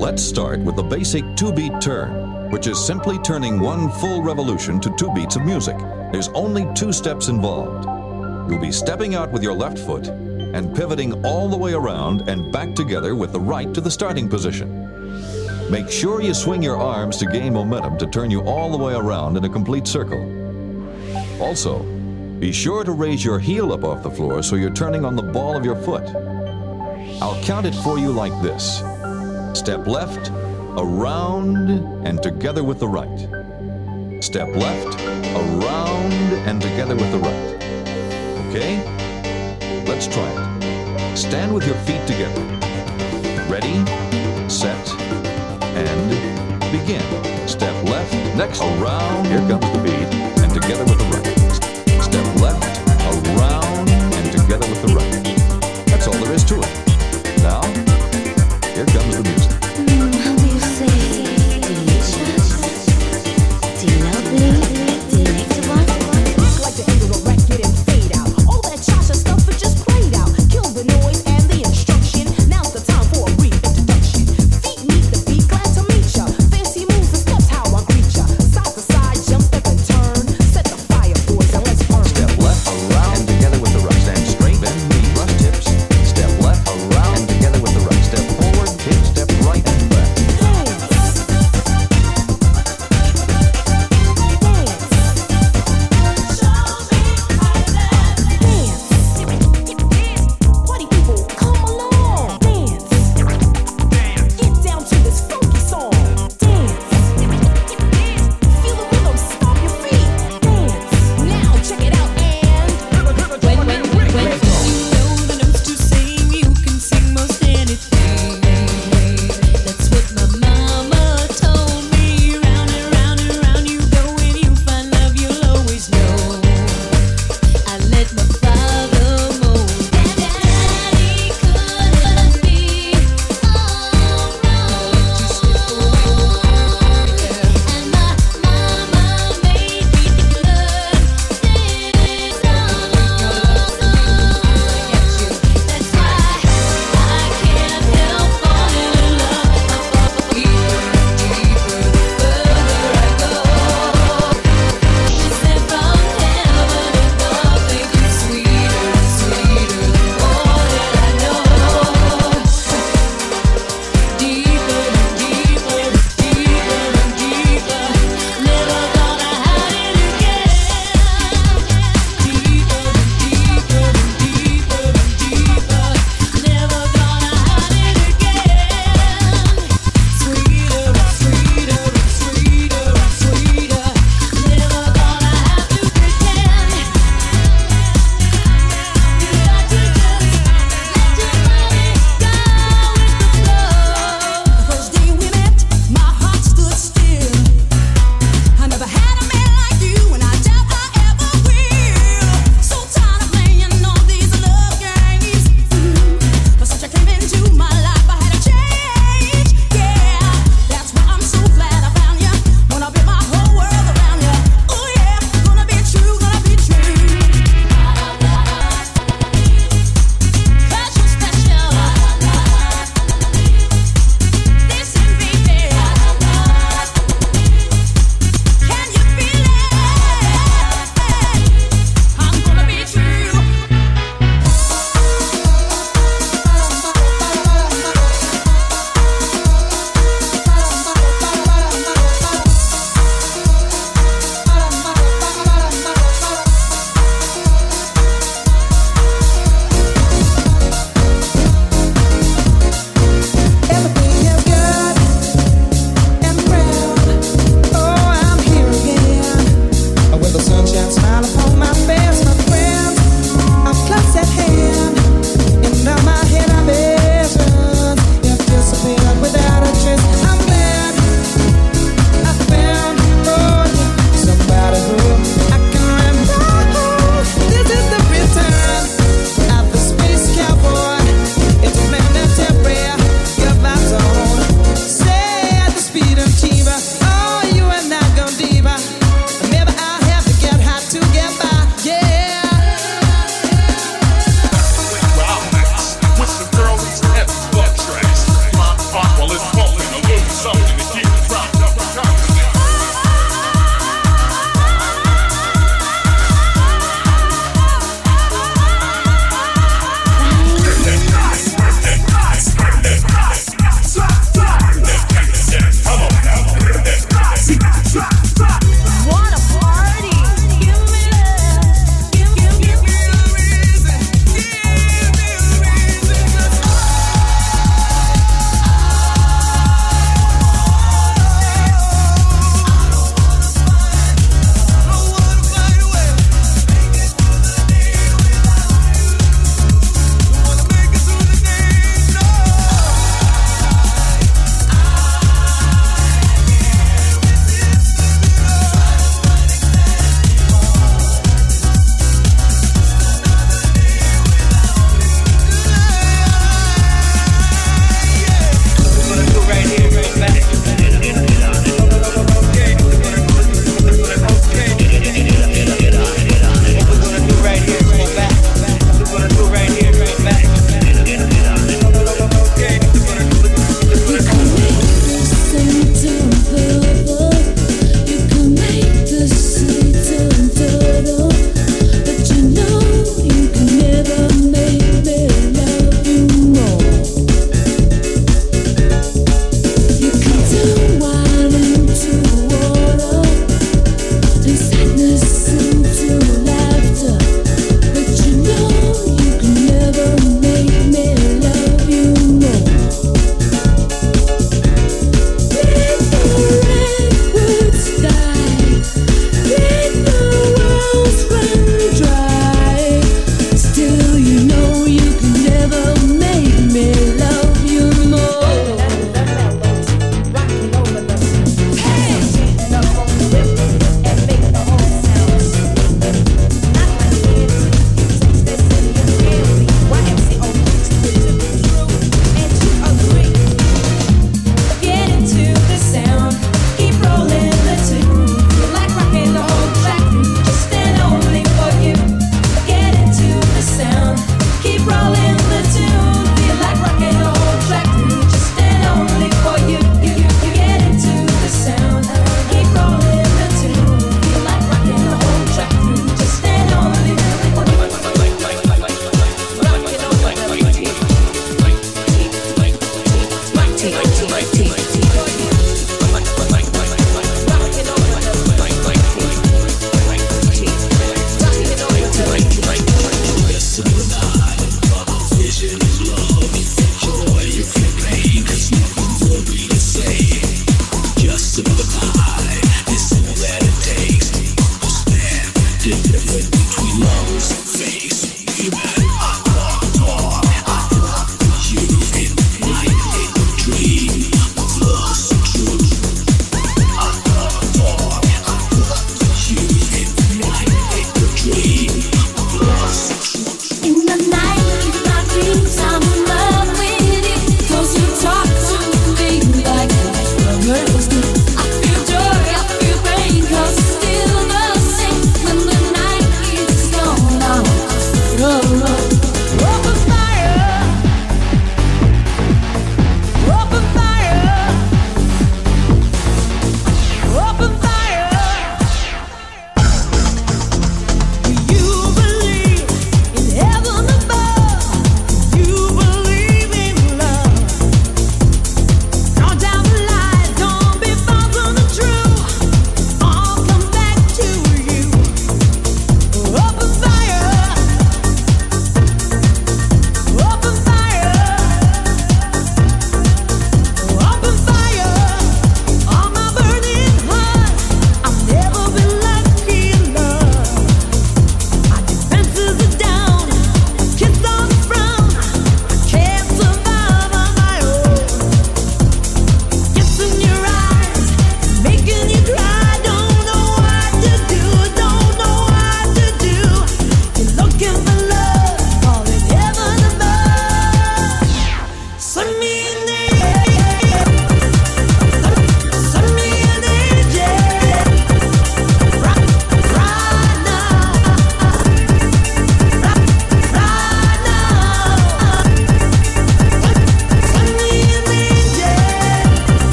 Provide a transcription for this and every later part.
Let's start with the basic two beat turn, which is simply turning one full revolution to two beats of music. There's only two steps involved. You'll be stepping out with your left foot and pivoting all the way around and back together with the right to the starting position. Make sure you swing your arms to gain momentum to turn you all the way around in a complete circle. Also, be sure to raise your heel up off the floor so you're turning on the ball of your foot. I'll count it for you like this step left, around, and together with the right. Step left, around, and together with the right. Okay? Let's try it. Stand with your feet together. Ready, set, and begin. Step left, next around, here comes the beat,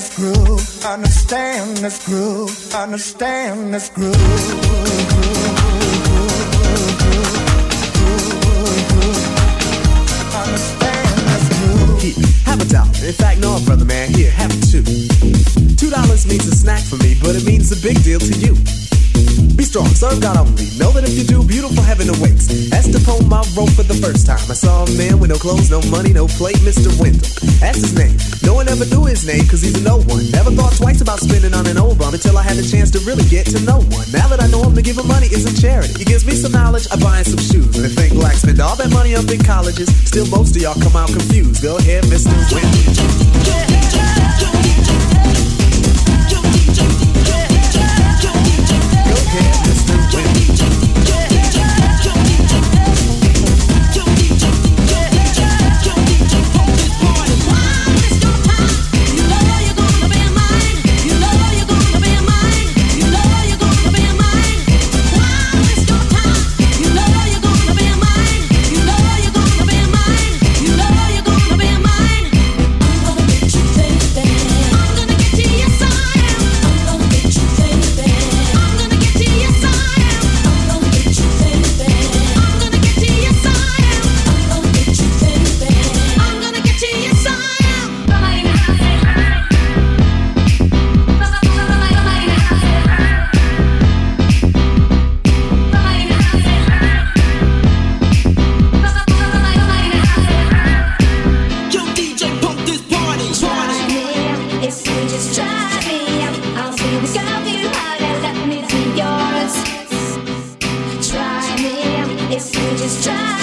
this groove, understand this groove, understand this groove. Have a dollar. In fact, no, brother man. Here, have two. Two dollars means a snack for me, but it means a big deal strong. Serve God only. Know that if you do, beautiful heaven awaits. That's the poem I wrote for the first time. I saw a man with no clothes, no money, no plate, Mr. Wendal. That's his name. No one ever knew his name, cause he's a no one. Never thought twice about spending on an old bum until I had the chance to really get to know one. Now that I know him, to give him money is a charity. He gives me some knowledge, I buy him some shoes. And think black spend all that money on big colleges. Still, most of y'all come out confused. Go ahead, Mr. Wendal can't listen when just try